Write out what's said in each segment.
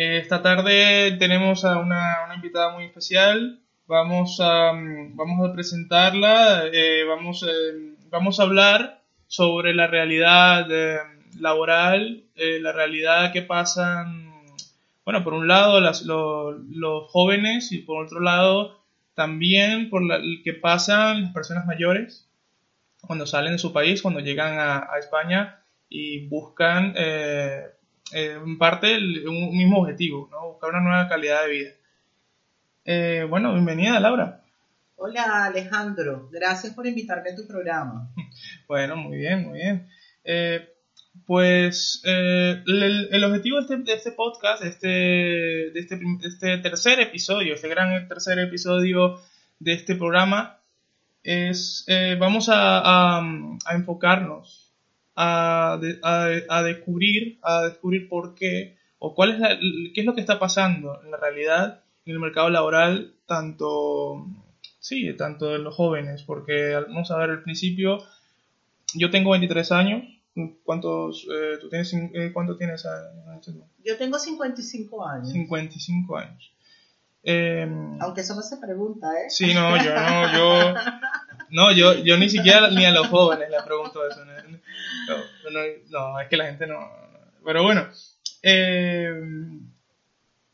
Eh, esta tarde tenemos a una, invitada muy especial. Vamos a, mm, vamos a presentarla. Eh, vamos, eh, vamos a hablar sobre la realidad laboral, la realidad que pasan, bueno, por un lado las, los jóvenes y por otro lado también por la, que pasan las personas mayores cuando salen de su país, cuando llegan a, a España y buscan eh, eh, en parte un mismo objetivo, ¿no? buscar una nueva calidad de vida. Eh, bueno, bienvenida Laura. Hola Alejandro, gracias por invitarme a tu programa. Bueno, muy bien, muy bien. pues el, objetivo de este, de este podcast, de este, de, este, de este tercer episodio, este gran tercer episodio de este programa, es, vamos a, a enfocarnos a, a, descubrir, a descubrir por qué o cuál es qué es lo que está pasando en la realidad en el mercado laboral, tanto, sí, tanto de los jóvenes, porque vamos a ver al principio, yo tengo 23 años, ¿cuántos, eh, tú tienes, eh, ¿cuánto tienes Yo tengo 55 años. 55 años. Em, Aunque eso no se pregunta, ¿eh? Sí, no, yo no, yo... No, yo, yo ni siquiera ni a los jóvenes le pregunto eso. No, no, es que la gente no. Pero bueno, eh,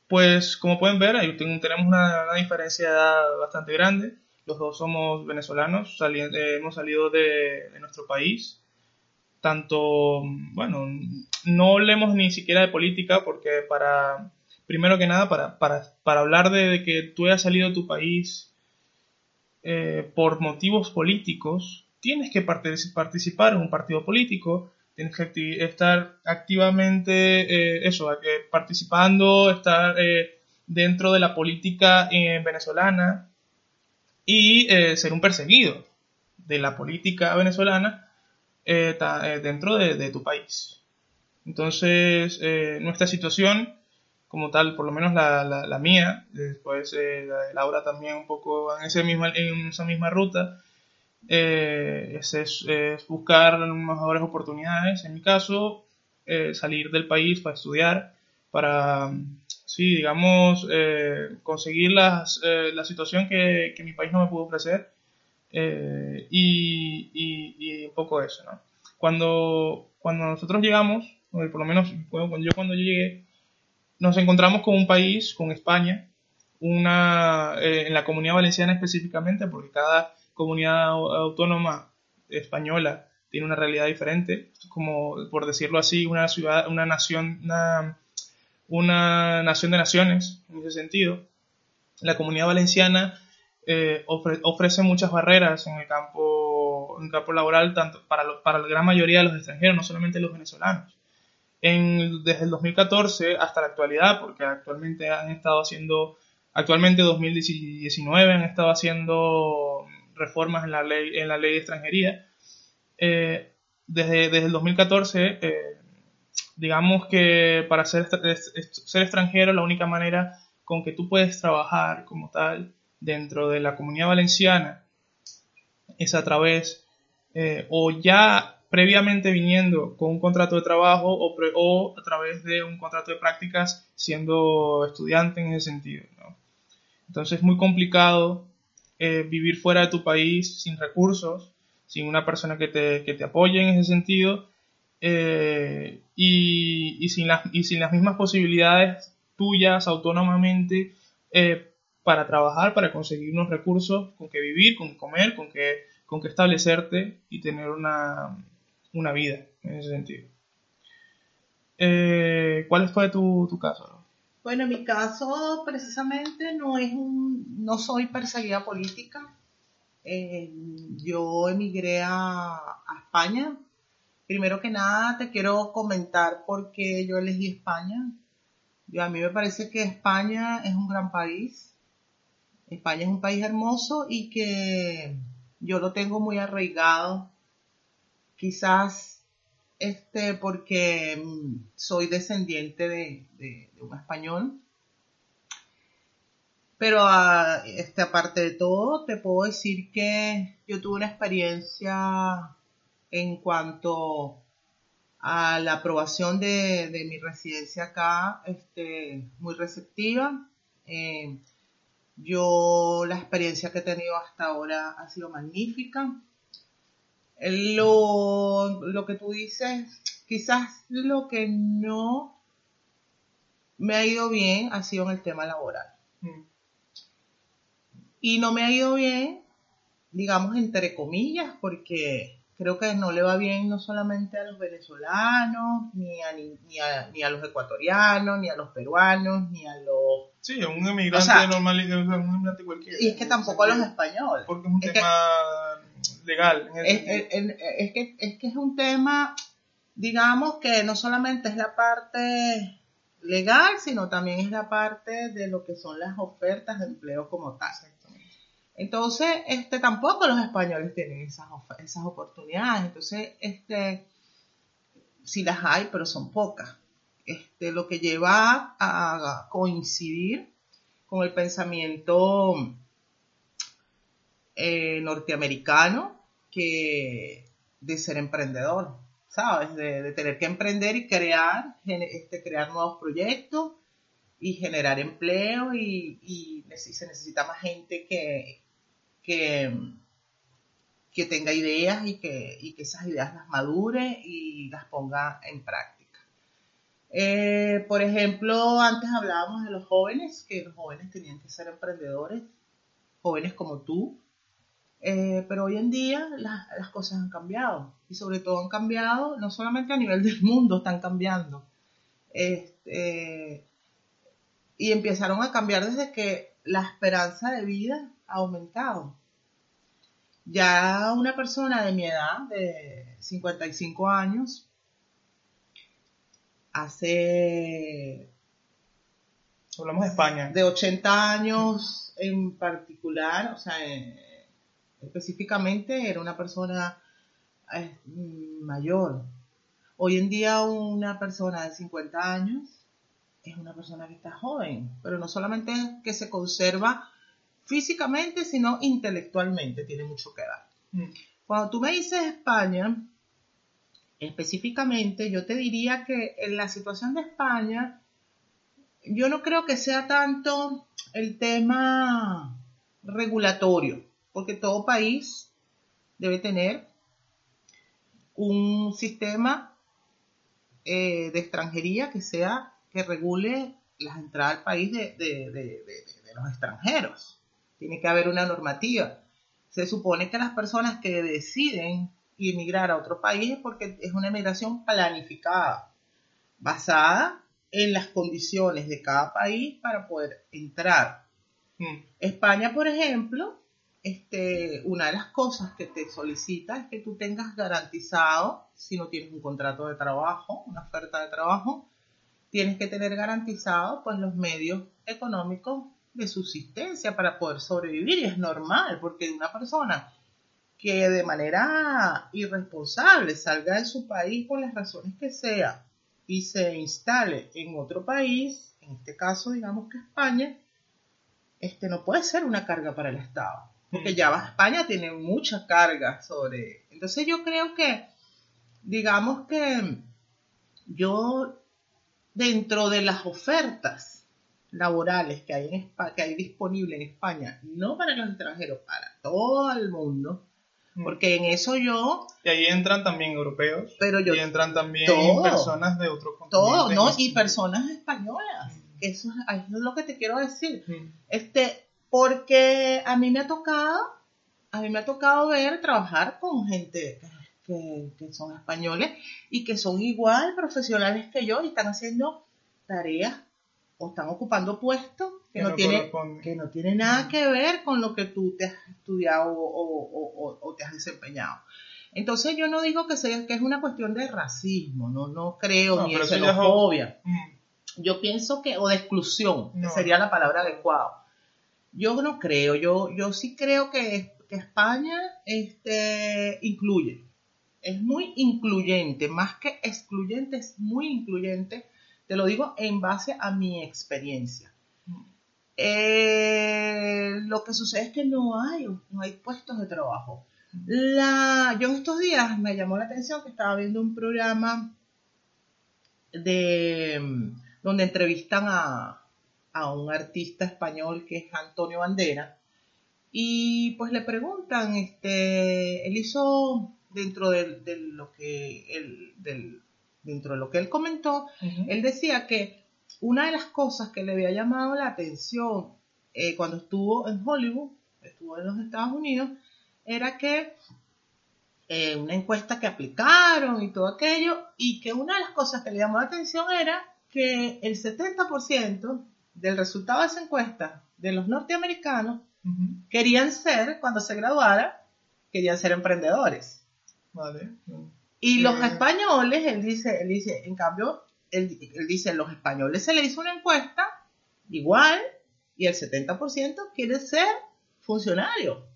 pues como pueden ver, tenemos una, diferencia de edad bastante grande. Los dos somos venezolanos, eh, hemos salido de, nuestro país. Tanto, bueno, no hablemos ni siquiera de política porque para, primero que nada, para, para, para hablar de, que tú hayas salido de tu país eh, por motivos políticos, tienes que participar en un partido político, tienes que estar activamente, eh, eso, eh, participando, estar eh, dentro de la política venezolana y ser un perseguido de la política venezolana dentro de, tu país. Entonces, nuestra situación, como tal, por lo menos la, la, mía, después la de Laura también un poco en, ese misma, en esa misma ruta, eh, es, buscar mejores oportunidades. En mi caso, eh, salir del país para estudiar, para, sí, digamos, eh, conseguir las, la situación que, mi país no me pudo ofrecer y, un poco eso, ¿no? Cuando, cuando nosotros llegamos, por lo menos cuando yo cuando llegué, nos encontramos con un país, con España, una, en la comunidad valenciana específicamente, porque cada comunidad autónoma española tiene una realidad diferente, como por decirlo así, una ciudad, una nación, una, nación de naciones en ese sentido. La comunidad valenciana eh, ofrece muchas barreras en el campo, en campo laboral, tanto para, para la gran mayoría de los extranjeros, no solamente los venezolanos. En, desde el 2014 hasta la actualidad, porque actualmente han estado haciendo, actualmente 2019 han estado haciendo reformas en la ley, en la ley de extranjería. Eh, desde, desde el 2014, eh, digamos que para ser, ser extranjero la única manera con que tú puedes trabajar como tal dentro de la comunidad valenciana es a través eh, o ya previamente viniendo con un contrato de trabajo o, o, a través de un contrato de prácticas siendo estudiante en ese sentido. Entonces es muy complicado eh, vivir fuera de tu país sin recursos, sin una persona que te, que te apoye en ese sentido eh, y, y, sin las, y sin las mismas posibilidades tuyas autónomamente eh, para trabajar, para conseguir unos recursos con que vivir, con que comer, con que, con que establecerte y tener una, una vida en ese sentido. ¿Cuál fue tu, tu caso? Bueno, en mi caso precisamente no es un, no soy perseguida política. Eh, yo emigré a, España. Primero que nada te quiero comentar por qué yo elegí España. Yo, a mí me parece que España es un gran país. España es un país hermoso y que yo lo tengo muy arraigado. Quizás este, porque mm, soy descendiente de, un español. Pero a, este, aparte de todo, te puedo decir que yo tuve una experiencia en cuanto a la aprobación de, de mi residencia acá, este, muy receptiva. Eh, yo la experiencia que he tenido hasta ahora ha sido magnífica. Lo, lo que tú dices, quizás lo que no me ha ido bien ha sido en el tema laboral. Mm. Y no me ha ido bien, digamos, entre comillas, porque creo que no le va bien no solamente a los venezolanos, ni a, ni, ni a, ni a los ecuatorianos, ni a los peruanos, ni a los... Sí, a un emigrante O sea, normal, un emigrante cualquiera. Y es que tampoco a los españoles. Porque es un Es que- tema legal. es, que, es que es un tema, digamos que no solamente es la parte legal, sino también es la parte de lo que son las ofertas de empleo como tal. Entonces, este, tampoco los españoles tienen esas, esas oportunidades. Entonces, este, sí las hay, pero son pocas. Este, lo que lleva a coincidir con el pensamiento eh, norteamericano que de ser emprendedor, ¿sabes? De, tener que emprender y crear, este, crear nuevos proyectos y generar empleo y, se necesita más gente que, que, que tenga ideas y que, que esas ideas las madure y las ponga en práctica. Eh, por ejemplo, antes hablábamos de los jóvenes, que los jóvenes tenían que ser emprendedores, jóvenes como tú, eh, pero hoy en día las, las cosas han cambiado y sobre todo han cambiado no solamente a nivel del mundo, están cambiando. Este, y empezaron a cambiar desde que la esperanza de vida ha aumentado. Ya una persona de mi edad, de 55 años, hace Hablamos de España. de 80 años en particular, o sea, eh, específicamente era una persona eh, mayor. Hoy en día una persona de 50 años es una persona que está joven, pero no solamente es que se conserva físicamente, sino intelectualmente, tiene mucho que ver. Mm. Cuando tú me dices España, específicamente, yo te diría que en la situación de España, yo no creo que sea tanto el tema regulatorio, porque todo país debe tener un sistema eh, de extranjería que sea que regule las entradas al país de, de- de- de- de- de los extranjeros. Tiene que haber una normativa. Se supone que las personas que deciden emigrar a otro país es porque es una emigración planificada, basada en las condiciones de cada país para poder entrar. Mm. España, por ejemplo, este, una de las cosas que te solicita es que tú tengas garantizado, si no tienes un contrato de trabajo, una oferta de trabajo, tienes que tener garantizado pues los medios económicos de subsistencia para poder sobrevivir. Y es normal porque una persona que de manera irresponsable salga de su país por las razones que sea y se instale en otro país, en este caso digamos que España, este no puede ser una carga para el Estado, porque ya va- España tiene mucha carga sobre. Entonces yo creo que, digamos que yo dentro de las ofertas laborales que hay en Espa- que hay disponible en España, no para los extranjeros, para todo el mundo, Mm. porque en eso yo, Y ahí entran también europeos. pero yo y entran también todo. personas de otros todo, continentes. ¿no? Y personas españolas, eso, es- eso es lo que te quiero decir. Mm. Este, porque a mí me ha tocado, a mí me ha tocado ver trabajar con gente que, que son españoles y que son igual profesionales que yo y están haciendo tareas o están ocupando puestos que, Que no, no tiene, que no tiene nada que ver con lo que tú te has estudiado o, o- o- o te has desempeñado. Entonces yo no digo que, sea, que es una cuestión de racismo, no, no creo, No, ni de xenofobia Mm. yo pienso que, o de exclusión, que sería la palabra adecuada. Yo no creo, yo, yo sí creo que, que España este, incluye, es muy incluyente, más que excluyente, es muy incluyente, te lo digo en base a mi experiencia. Mm. Eh, lo que sucede es que no hay, no hay puestos de trabajo. La, yo estos días me llamó la atención que estaba viendo un programa de donde entrevistan a, a un artista español que es Antonio Bandera. Y pues le preguntan, este, él hizo dentro de, lo que él, del, dentro de lo que él comentó, él decía que una de las cosas que le había llamado la atención eh, cuando estuvo en Hollywood, estuvo en los Estados Unidos, era que eh, una encuesta que aplicaron y todo aquello, y que una de las cosas que le llamó la atención era que el 70% del resultado de esa encuesta de los norteamericanos querían ser, cuando se graduara, querían ser emprendedores. Vale. Y los españoles, él dice, él dice, en cambio, él, dice, los españoles se le hizo una encuesta igual y el 70% quiere ser funcionario.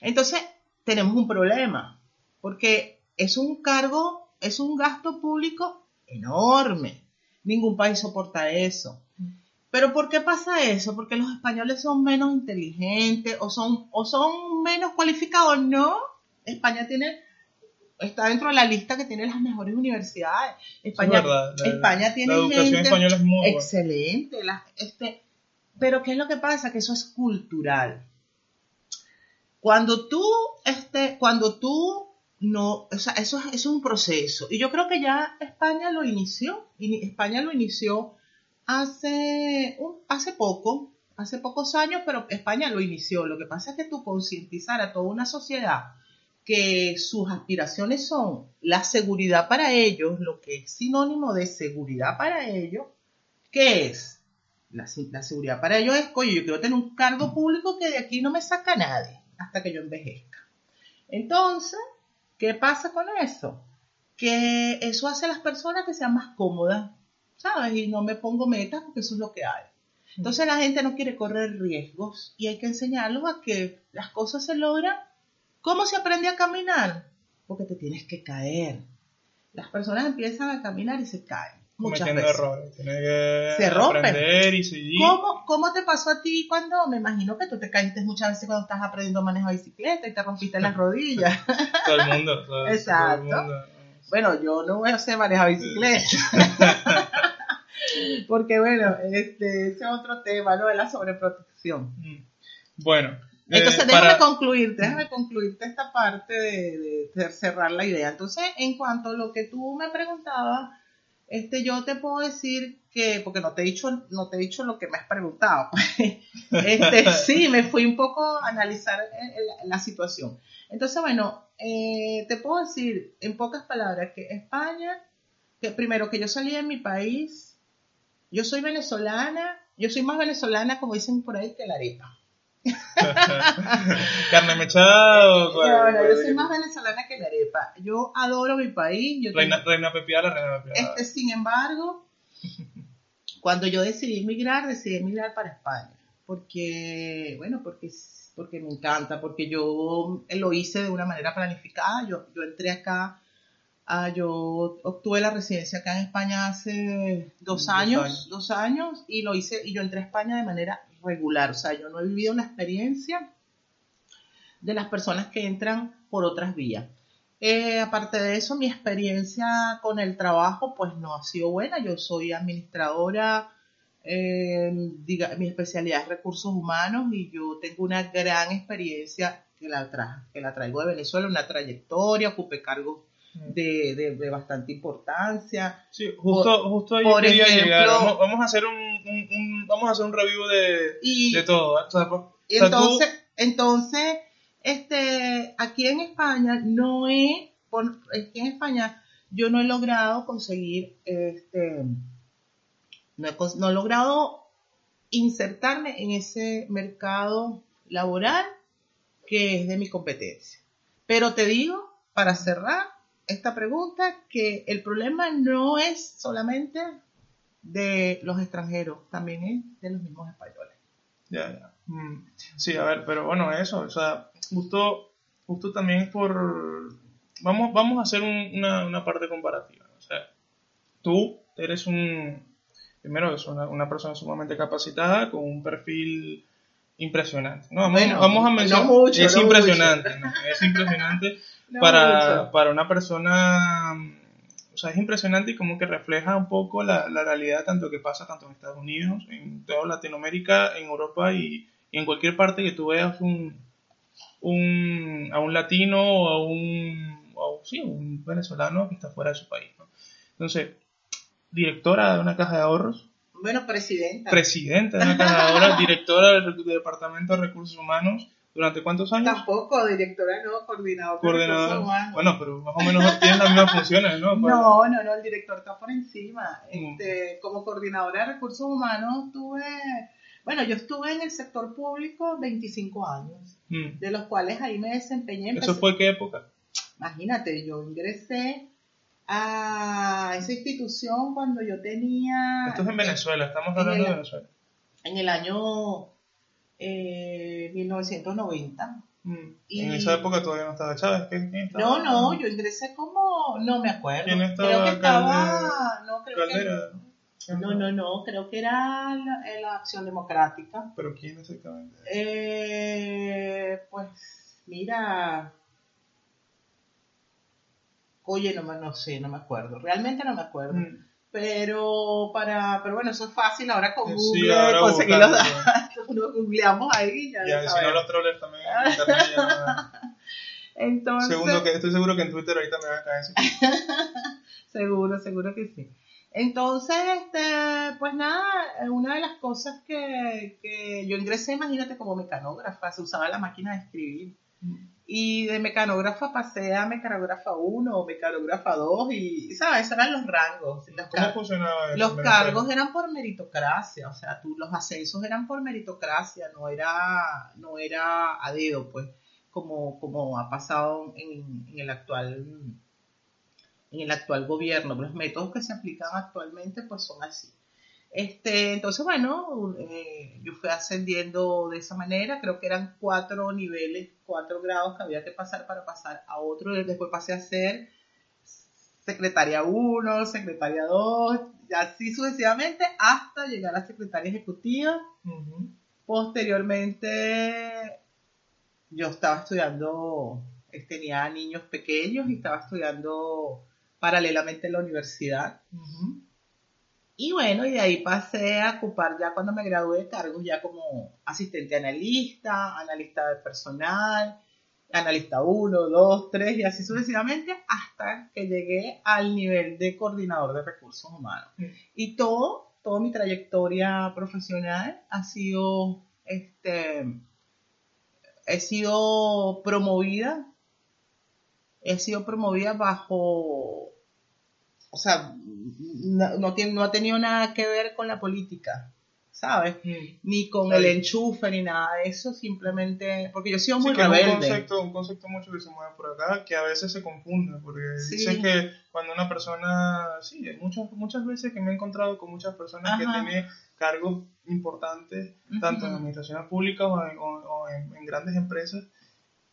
Entonces, tenemos un problema, porque es un cargo, es un gasto público enorme. Ningún país soporta eso. Pero ¿por qué pasa eso? Porque los españoles son menos inteligentes o son, o son menos cualificados. No, España tiene, está dentro de la lista que tiene las mejores universidades. España, España tiene la educación gente española es muy excelente. este, pero ¿qué es lo que pasa? Que eso es cultural. Cuando tú, este, cuando tú no, o sea, eso, eso es un proceso. Y yo creo que ya España lo inició. Y España lo inició hace, hace poco, hace pocos años, pero España lo inició. Lo que pasa es que tú concientizar a toda una sociedad que sus aspiraciones son la seguridad para ellos, lo que es sinónimo de seguridad para ellos, ¿qué es? La, seguridad para ellos es, coño, yo quiero tener un cargo público que de aquí no me saca nadie hasta que yo envejezca. Entonces, ¿qué pasa con eso? Que eso hace a las personas que sean más cómodas, ¿sabes? Y no me pongo metas porque eso es lo que hay. Entonces la gente no quiere correr riesgos y hay que enseñarlos a que las cosas se logran. ¿Cómo se aprende a caminar? Porque te tienes que caer. Las personas empiezan a caminar y se caen. Muchas veces. errores. que se aprender y seguir. ¿Cómo, ¿Cómo te pasó a ti cuando, me imagino que tú te caíste muchas veces cuando estás aprendiendo a manejar bicicleta y te rompiste las rodillas? todo el mundo. Exacto. Todo el mundo. Bueno, yo no voy a hacer manejar bicicleta. Porque bueno, este, ese es otro tema, ¿no? De la sobreprotección. Mm. Bueno. Entonces, eh, déjame concluirte, déjame concluirte esta parte de, cerrar la idea. Entonces, en cuanto a lo que tú me preguntabas, este, yo te puedo decir que, porque no te he dicho, no te he dicho lo que me has preguntado, este, sí, me fui un poco a analizar la situación. Entonces, bueno, eh, te puedo decir en pocas palabras que España, que primero que yo salí de mi país yo soy venezolana, yo soy más venezolana, como dicen por ahí, que la arepa. Carne mechada o yo soy más venezolana que la arepa. Yo adoro mi país. reina, reina pepiada, reina pepiada. Este, sin embargo, cuando yo decidí emigrar, decidí emigrar para España. Porque, bueno, porque, porque me encanta, porque yo lo hice de una manera planificada. Yo, yo entré acá Ah, yo obtuve la residencia acá en España hace dos años, dos años, y lo hice, y yo entré a España de manera regular, o sea, yo no he vivido una experiencia de las personas que entran por otras vías. Eh, aparte de eso, mi experiencia con el trabajo, pues no ha sido buena. Yo soy administradora, eh, mi especialidad es recursos humanos y yo tengo una gran experiencia que la, que la traigo de Venezuela, una trayectoria, ocupé cargos de, de, bastante importancia. Sí, justo, justo ahí quería llegar. Vamos, a hacer un, vamos a hacer un review de, de todo. y entonces, entonces, este, aquí en España no he, aquí en España yo no he logrado conseguir, este, no he, no he logrado insertarme en ese mercado laboral que es de mi competencia. Pero te digo, para cerrar, esta pregunta que el problema no es solamente de los extranjeros, también es de los mismos españoles. Ya, ya. Mm. Sí, a ver, pero bueno, eso, o sea, justo, justo también por... Vamos, vamos a hacer una, parte comparativa. O sea, tú eres un... Primero, es una, persona sumamente capacitada, con un perfil impresionante. No, vamos, a mencionar... es, impresionante, es impresionante, para, para una persona, o sea, es impresionante y como que refleja un poco la, la realidad tanto que pasa tanto en Estados Unidos, en toda Latinoamérica, en Europa y, y en cualquier parte que tú veas un, un, a un latino o a un, o, sí, un venezolano que está fuera de su país. ¿no? Entonces, directora de una caja de ahorros. Bueno, presidenta. Presidenta de una caja de ahorros, directora del Departamento de Recursos Humanos. ¿Durante cuántos años? Tampoco, directora no, coordinador, Coordinador. humanos. Bueno, pero más o menos tienen las mismas funciones, ¿no? No, no, no, el director está por encima. Mm. Este, como coordinadora de recursos humanos tuve, bueno, yo estuve en el sector público 25 años, Mm. de los cuales ahí me desempeñé. ¿Eso fue qué época? Imagínate, yo ingresé a esa institución cuando yo tenía... Esto es en Venezuela, estamos hablando el- de Venezuela. En el año eh, 1990. Mm. Y- En esa época todavía no estaba Chávez. ¿Quién, quién estaba? No, no, yo ingresé como, no me acuerdo. ¿Quién estaba creo que estaba, no, creo que- Caldera. No, no, no, creo que era la, la Acción Democrática. ¿Pero quién exactamente? Eh, pues, mira. Oye, no, me- no sé, no me acuerdo. Realmente no me acuerdo. Mm. Pero para, pero bueno, eso es fácil ahora con Sí, Google ahora conseguir los datos. Uno googleamos ahí y ya, Ya, y si no los trollers también en internet ya no- Entonces, Segundo que, estoy seguro que en Twitter ahorita me van a caer eso. Seguro, seguro que sí. Entonces, este, pues nada, una de las cosas que, que yo ingresé, imagínate, como mecanógrafa, se usaba la máquina de escribir. Y de mecanógrafa pasé a mecanógrafa 1 o mecanógrafa 2 y, ¿sabes? Esos eran los rangos. Los, ¿Cómo car- funcionaba eso los cargos eran por meritocracia, o sea, tú, los ascensos eran por meritocracia, no era, no era a dedo, pues, como, como ha pasado en, en el actual en el actual gobierno. Los métodos que se aplican actualmente pues son así. Este, entonces, bueno, eh, yo fui ascendiendo de esa manera, creo que eran cuatro niveles, cuatro grados que había que pasar para pasar a otro, después pasé a ser secretaria 1, secretaria 2, y así sucesivamente hasta llegar a secretaria ejecutiva. Posteriormente, yo estaba estudiando, tenía niños pequeños y estaba estudiando paralelamente en la universidad. Y bueno, y de ahí pasé a ocupar ya cuando me gradué de cargos ya como asistente analista, analista de personal, analista 1, 2, 3 y así sucesivamente hasta que llegué al nivel de coordinador de recursos humanos. Mm. Y todo, toda mi trayectoria profesional ha sido, este, he sido promovida, he sido promovida bajo, o sea, no, no, tiene- no ha tenido nada que ver con la política, ¿sabes? Mm. Ni con el enchufe ni nada de eso, simplemente, porque yo he sido Sí, muy que es un rebelde. concepto, un concepto mucho que se mueve por acá, que a veces se confunde, porque Sí. dicen que cuando una persona, sí, muchas, muchas veces que me he encontrado con muchas personas que tienen cargos importantes, tanto en administraciones públicas o en, o- o en- en grandes empresas,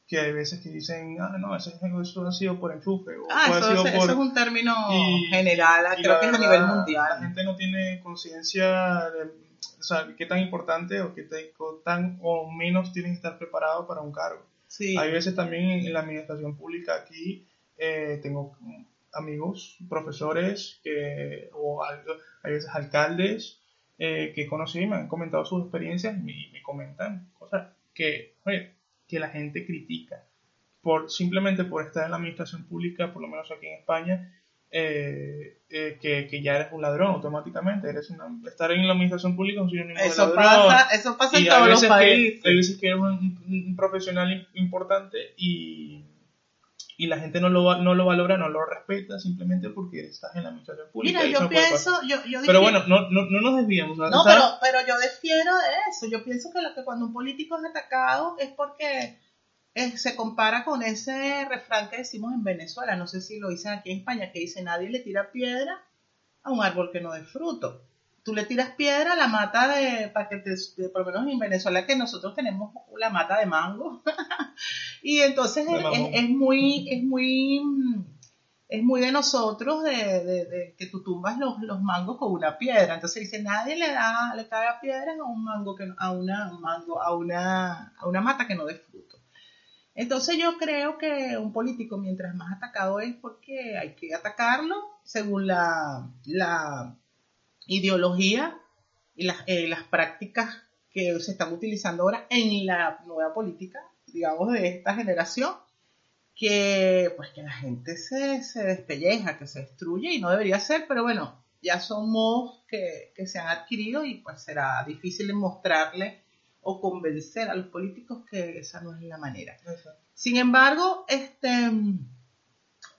que hay veces que dicen, ah, no, eso, eso ha sido por enchufe, o Ah, ha eso, sido eso por... es un término y- general, y creo la que es a nivel La mundial. gente no tiene conciencia de o sea, qué tan importante o qué tan o menos tienen que estar preparados para un cargo. Sí. Hay veces también en, la administración pública aquí eh, tengo amigos, profesores, que, o hay veces alcaldes eh, que conocí y me han comentado sus experiencias y me, me comentan cosas que, oye, que la gente critica por simplemente por estar en la administración pública, por lo menos aquí en España, eh, eh, que, que ya eres un ladrón automáticamente. Eres una- estar en la administración pública es un sinónimo de Eso ladrón. pasa, eso pasa en todos los veces, que, países. hay veces que eres un, un- un profesional im- importante y, y la gente no lo, no lo valora, no lo respeta simplemente porque estás en la administración pública. Mira, yo no pienso, yo, yo Pero bueno, no, no, no nos desviamos. No, pero, pero yo difiero de eso. Yo pienso que lo que cuando un político es atacado es porque eh, se compara con ese refrán que decimos en Venezuela, no sé si lo dicen aquí en España, que dice nadie le tira piedra a un árbol que no dé fruto. Tú le tiras piedra a la mata de, para que te, de- por lo menos en Venezuela que nosotros tenemos la mata de mango. y entonces es, mamón. es- es muy, es muy, es muy de nosotros de, de- de que tú tumbas los, los mangos con una piedra. Entonces dice, nadie le da, le caga piedras a un mango que a una un mango, a una, a una mata que no dé fruto. Entonces yo creo que un político mientras más atacado es porque hay que atacarlo según la, la ideología y las, eh, las prácticas que se están utilizando ahora en la nueva política, digamos, de esta generación, que pues que la gente se, se despelleja, que se destruye y no debería ser, pero bueno, ya son modos que, que se han adquirido y pues será difícil mostrarle o convencer a los políticos que esa no es la manera. Sin embargo, este,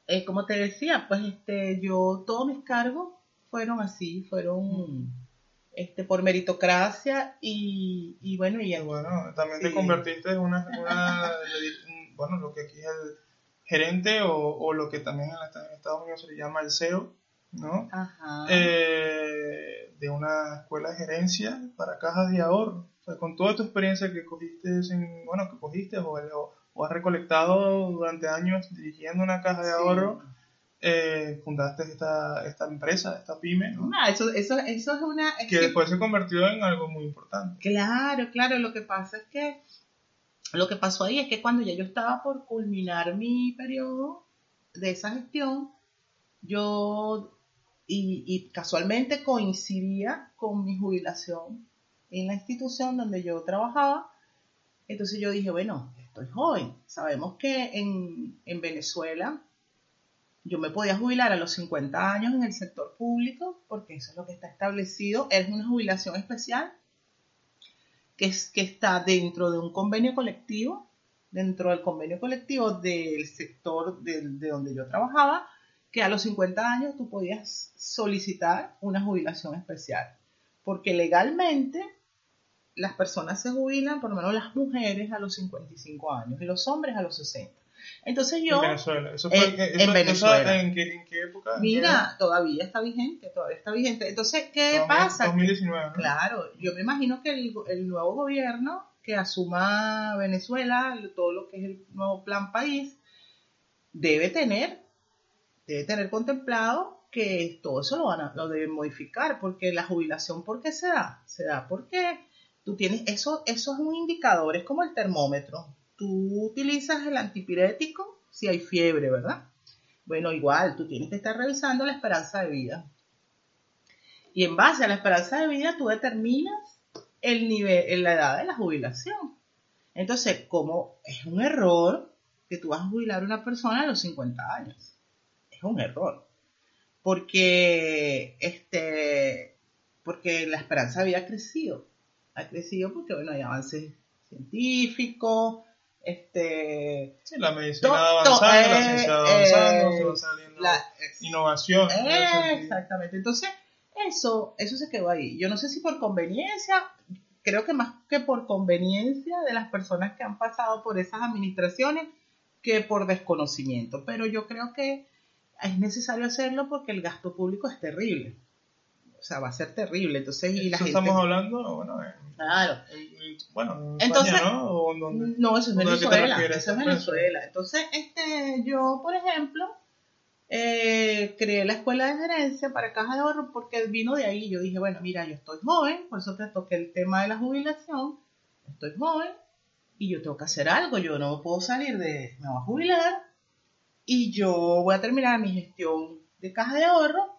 eh, como te decía, pues este, yo todos mis cargos fueron así, fueron este, por meritocracia y, y bueno, y bueno, también te convertiste en una, bueno, lo que aquí es el gerente o, o lo que también en, Estados Unidos se le llama el CEO, ¿no? Ajá. Eh, de una escuela de gerencia para cajas de ahorro. Con toda tu experiencia que cogiste, en, bueno, que cogiste o, o, has recolectado durante años dirigiendo una caja de ahorro, eh, fundaste esta, esta empresa, esta pyme, ¿no? Ah, eso, eso, eso es una... que después se convirtió en algo muy importante. Claro, claro, lo que pasa es que lo que pasó ahí es que cuando ya yo estaba por culminar mi periodo de esa gestión, yo, y, y casualmente coincidía con mi jubilación en la institución donde yo trabajaba. Entonces yo dije, bueno, estoy joven. Sabemos que en, en Venezuela yo me podía jubilar a los 50 años en el sector público, porque eso es lo que está establecido. Es una jubilación especial que, es, que está dentro de un convenio colectivo, dentro del convenio colectivo del sector de, de donde yo trabajaba, que a los 50 años tú podías solicitar una jubilación especial. Porque legalmente las personas se jubilan, por lo menos las mujeres, a los 55 años y los hombres a los 60. Entonces yo... En Venezuela. ¿Eso fue, en, Venezuela. ¿en, qué, época? Mira, todavía está vigente, todavía está vigente. Entonces, ¿qué pasa? 2019. Claro, yo me imagino que el, el, nuevo gobierno que asuma Venezuela, todo lo que es el nuevo plan país, debe tener, debe tener contemplado que todo eso lo van a, lo deben modificar, porque la jubilación, ¿por qué se da? Se da porque Tú tienes, eso, eso es un indicador, es como el termómetro. Tú utilizas el antipirético si hay fiebre, ¿verdad? Bueno, igual, tú tienes que estar revisando la esperanza de vida. Y en base a la esperanza de vida, tú determinas el nivel, la edad de la jubilación. Entonces, como es un error que tú vas a jubilar a una persona a los 50 años. Es un error. Porque, este, porque la esperanza de vida ha crecido ha crecido porque, bueno, hay avances científicos, este... Sí, la medicina va avanzando, la ciencia va avanzando, se va saliendo la, innovación. exactamente, entonces eso, eso se quedó ahí. Yo no sé si por conveniencia, creo que más que por conveniencia de las personas que han pasado por esas administraciones, que por desconocimiento, pero yo creo que es necesario hacerlo porque el gasto público es terrible o sea, va a ser terrible. Entonces, y la gente... estamos hablando, bueno, claro. bueno, Entonces, ¿no? no, eso es Venezuela. Eso es Venezuela. Entonces, este, yo, por ejemplo, eh, creé la escuela de gerencia para caja de ahorro porque vino de ahí. Yo dije, bueno, mira, yo estoy joven, por eso te toqué el tema de la jubilación. Estoy joven y yo tengo que hacer algo. Yo no puedo salir de, me voy a jubilar y yo voy a terminar mi gestión de caja de ahorro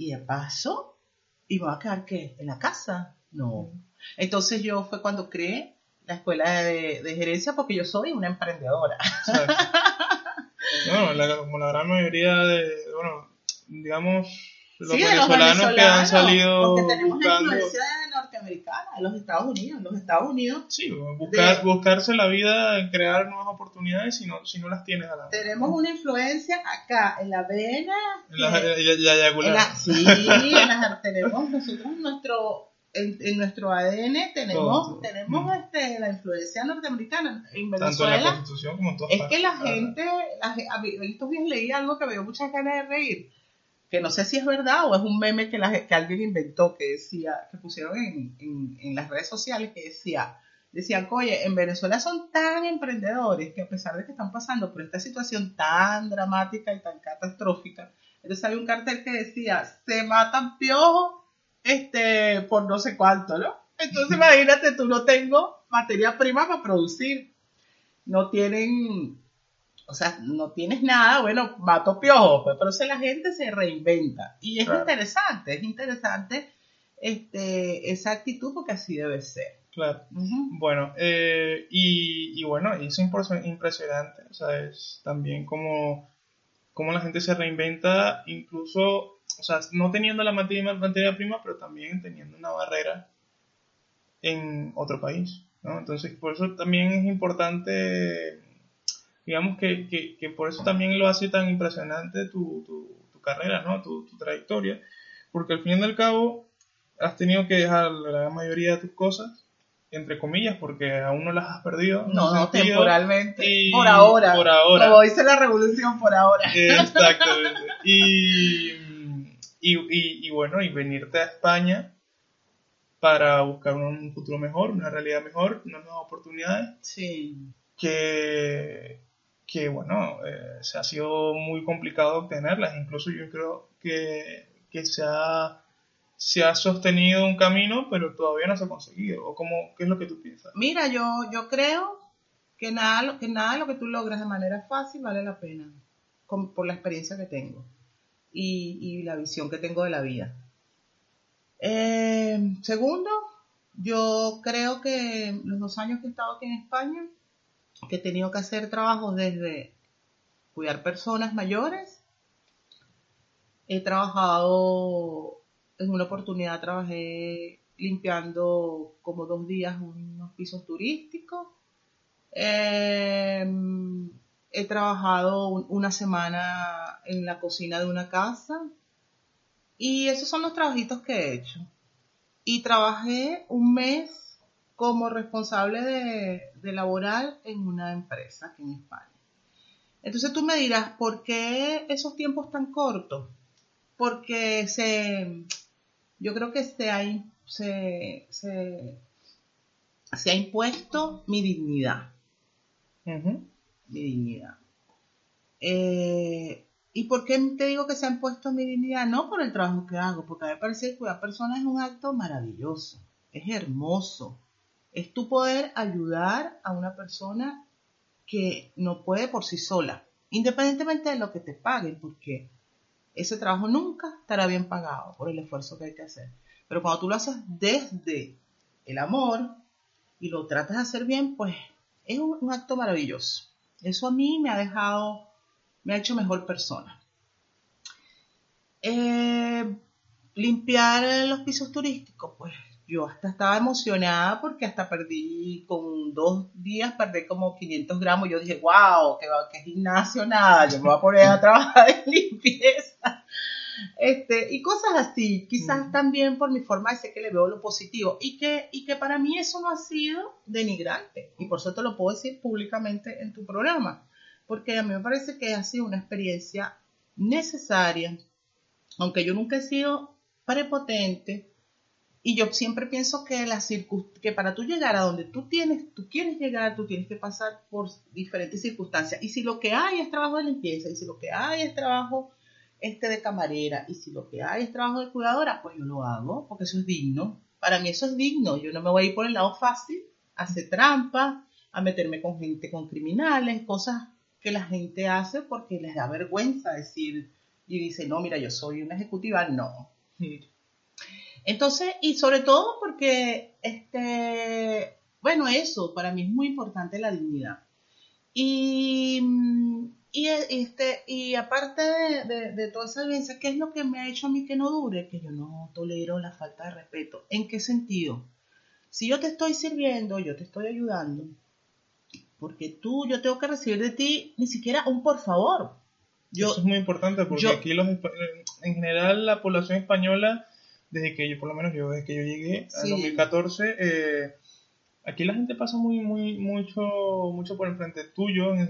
y de paso, ¿y me va a quedar qué? ¿En la casa? No. Entonces yo fue cuando creé la escuela de, gerencia porque yo soy una emprendedora. como la gran mayoría de, bueno, digamos, los, venezolanos, que han salido porque tenemos buscando... influencia norteamericana, en los Estados Unidos, en los Estados Unidos. Sí, buscar, buscarse la vida, crear nuevas oportunidades si no, si no las tienes a la Tenemos una influencia acá, en la vena. En la, la, sí, en las, tenemos nosotros nuestro en, nuestro ADN tenemos, tenemos mm. este, la influencia norteamericana en Venezuela. Tanto en la Constitución como en todas Es que la gente, la, estos días leí algo que me dio muchas ganas de reír que no sé si es verdad o es un meme que, que alguien inventó, que decía, que pusieron en, en, las redes sociales, que decía, decían, oye, en Venezuela son tan emprendedores que a pesar de que están pasando por esta situación tan dramática y tan catastrófica, entonces había un cartel que decía, se matan piojos este, por no sé cuánto, ¿no? Entonces imagínate, tú no tengo materia prima para producir. no tienen, o sea, no tienes nada, bueno, mato piojo, pues, pero si la gente se reinventa. Y es interesante, es interesante este, esa actitud porque así debe ser. Claro. Bueno, eh, y, y, bueno, es impresionante, o sea, es también como, como la gente se reinventa, incluso, o sea, no teniendo la materia, materia prima, pero también teniendo una barrera en otro país, ¿no? Entonces, por eso también es importante, digamos que, que, por eso también lo hace tan impresionante tu, tu, carrera, ¿no? Tu, tu trayectoria, porque al fin y al cabo has tenido que dejar la mayoría de tus cosas entre comillas, porque aún no las has perdido. No, no, temporalmente. por ahora. Por ahora. Como dice la revolución, por ahora. Exactamente. y, y, y, bueno, y venirte a España para buscar un futuro mejor, una realidad mejor, unas nuevas oportunidades. Sí. Que, que bueno, eh, se ha sido muy complicado obtenerlas. Incluso yo creo que, que se ha se ha sostenido un camino, pero todavía no se ha conseguido? ¿O cómo, qué es lo que tú piensas? Mira, yo, yo creo que nada, que nada de lo que tú logras de manera fácil vale la pena, por la experiencia que tengo y, la visión que tengo de la vida. Eh, segundo, yo creo que los dos años que he estado aquí en España, que he tenido que hacer trabajos desde cuidar personas mayores, he trabajado en una oportunidad trabajé limpiando como dos días unos pisos turísticos. Em, he trabajado una semana en la cocina de una casa. Y esos son los trabajitos que he hecho. Y trabajé un mes como responsable de, de laboral en una empresa aquí en España. Entonces tú me dirás, ¿por qué esos tiempos tan cortos? Porque se, yo creo que se ha, se, ha impuesto mi dignidad. Mi dignidad. Eh, ¿Y por qué te digo que se ha impuesto mi dignidad? No por el trabajo que hago, porque a mí me parece que cuidar personas es un acto maravilloso, es hermoso. Es tu poder ayudar a una persona que no puede por sí sola, independientemente de lo que te paguen, porque ese trabajo nunca estará bien pagado por el esfuerzo que hay que hacer. Pero cuando tú lo haces desde el amor y lo tratas de hacer bien, pues es un, acto maravilloso. Eso a mí me ha dejado, me ha hecho mejor persona. Eh, limpiar los pisos turísticos, pues yo hasta estaba emocionada porque hasta perdí, con dos días perdí como 500 gramos. Yo dije, wow, qué, qué gimnasio, nada, yo me voy a poner a trabajar en limpieza. Este, y cosas así, quizás también por mi forma de ser que le veo lo positivo y que, y que para mí eso no ha sido denigrante y por eso te lo puedo decir públicamente en tu programa, porque a mí me parece que ha sido una experiencia necesaria, aunque yo nunca he sido prepotente, y yo siempre pienso que, la que para tú llegar a donde tú tienes, tú quieres llegar, tú tienes que pasar por diferentes circunstancias. Y si lo que hay es trabajo de limpieza, y si lo que hay es trabajo este de camarera, y si lo que hay es trabajo de cuidadora, pues yo lo hago, porque eso es digno. Para mí eso es digno. Yo no me voy a ir por el lado fácil, a hacer trampa, a meterme con gente, con criminales, cosas que la gente hace porque les da vergüenza decir y dice, no, mira, yo soy una ejecutiva. No. Entonces, y sobre todo porque, este, bueno, eso, para mí es muy importante la dignidad. Y, y, este, y aparte de, de, toda esa violencia, ¿qué es lo que me ha hecho a mí que no dure? Que yo no tolero la falta de respeto. ¿En qué sentido? Si yo te estoy sirviendo, yo te estoy ayudando, porque tú, yo tengo que recibir de ti ni siquiera un por favor. Eso es muy importante porque aquí los, en general la población española desde que yo, por lo menos yo, desde que yo llegué en 2014, eh, aquí la gente pasa muy, muy, mucho, mucho por enfrente tuyo, en,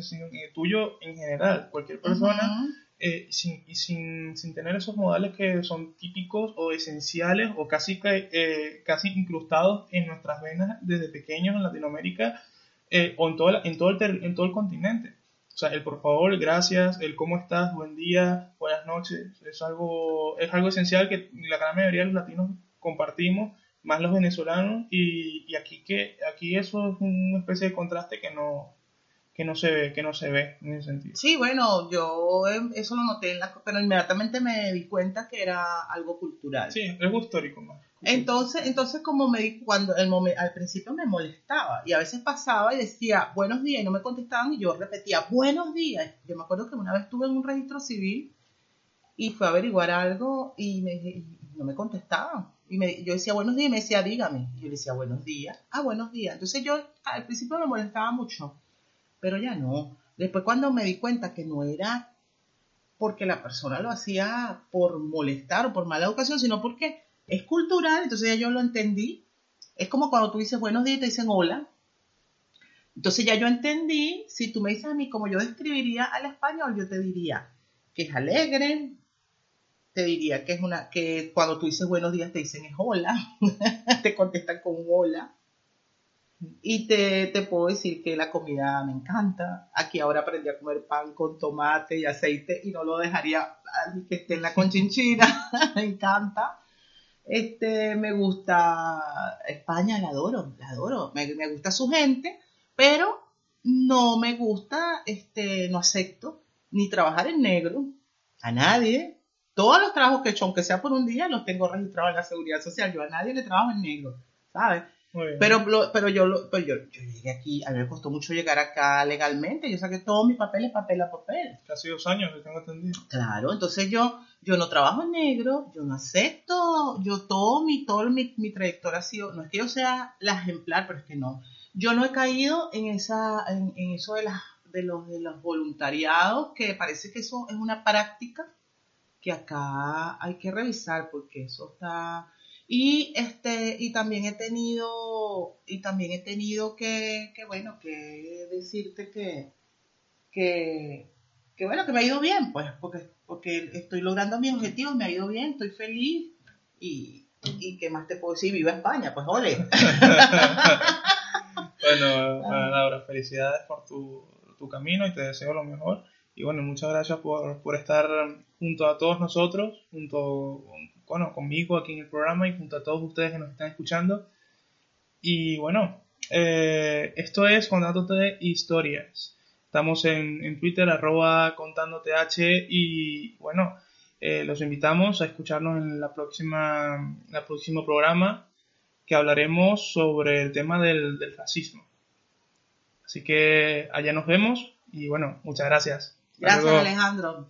tuyo en general, cualquier persona, eh, sin, y sin, sin, tener esos modales que son típicos o esenciales o casi, eh, casi incrustados en nuestras venas desde pequeños en Latinoamérica o en todo, en, todo el en todo el continente. Sea, el por favor, gracias, el cómo estás, buen día, buenas noches, es algo, es algo esencial que la gran mayoría de los latinos compartimos, más los venezolanos, y, aquí que aquí eso es una especie de contraste que no, que no se ve, que no se ve en ese sentido. Sí, bueno, yo em, eso lo noté, en la, pero inmediatamente me di cuenta que era algo cultural. Sí, es histórico más. Entonces, entonces como me di, cuando el al principio me molestaba y a veces pasaba y decía buenos días y no me contestaban y yo repetía buenos días. Yo me acuerdo que una vez estuve en un registro civil y fue a averiguar algo y, me, y no me contestaban. Y me, yo decía buenos días y me decía dígame. Y yo le decía buenos días. Ah, buenos días. Entonces yo al principio me molestaba mucho pero ya no. Después cuando me di cuenta que no era porque la persona lo hacía por molestar o por mala educación, sino porque es cultural, entonces ya yo lo entendí. Es como cuando tú dices buenos días y te dicen hola. Entonces ya yo entendí, si tú me dices a mí como yo describiría al español, yo te diría que es alegre, te diría que es una, que cuando tú dices buenos días te dicen es hola, te contestan con hola. Y te, te, puedo decir que la comida me encanta. Aquí ahora aprendí a comer pan con tomate y aceite y no lo dejaría que esté en la conchinchina. me encanta. Este, me gusta España, la adoro, la adoro. Me, me, gusta su gente, pero no me gusta, este, no acepto ni trabajar en negro a nadie. Todos los trabajos que he hecho, aunque sea por un día, los tengo registrados en la seguridad social. Yo a nadie le trabajo en negro, ¿sabes? Pero, pero, yo, pero yo, yo, llegué aquí, a mí me costó mucho llegar acá legalmente, yo saqué todos mis papeles papel a papel. Casi dos años que tengo atendido. Claro, entonces yo, yo no trabajo en negro, yo no acepto, yo todo mi, todo mi, mi trayectoria ha sido, no es que yo sea la ejemplar, pero es que no. Yo no he caído en esa, en, en eso de las, de los, de los voluntariados, que parece que eso es una práctica que acá hay que revisar, porque eso está y este, y también he tenido, y también he tenido que, que bueno, que decirte que, que, que, bueno, que me ha ido bien, pues, porque, porque estoy logrando mis objetivos, me ha ido bien, estoy feliz, y, y qué más te puedo decir, viva España, pues ole. bueno, Laura, felicidades por tu, tu camino y te deseo lo mejor. Y bueno, muchas gracias por, por estar junto a todos nosotros, junto bueno, conmigo aquí en el programa y junto a todos ustedes que nos están escuchando. Y bueno, eh, esto es Contándote Historias. Estamos en, en Twitter, arroba contándote H y bueno, eh, los invitamos a escucharnos en la próxima, el próximo programa que hablaremos sobre el tema del, del fascismo. Así que allá nos vemos y bueno, muchas gracias. Gracias Alejandro.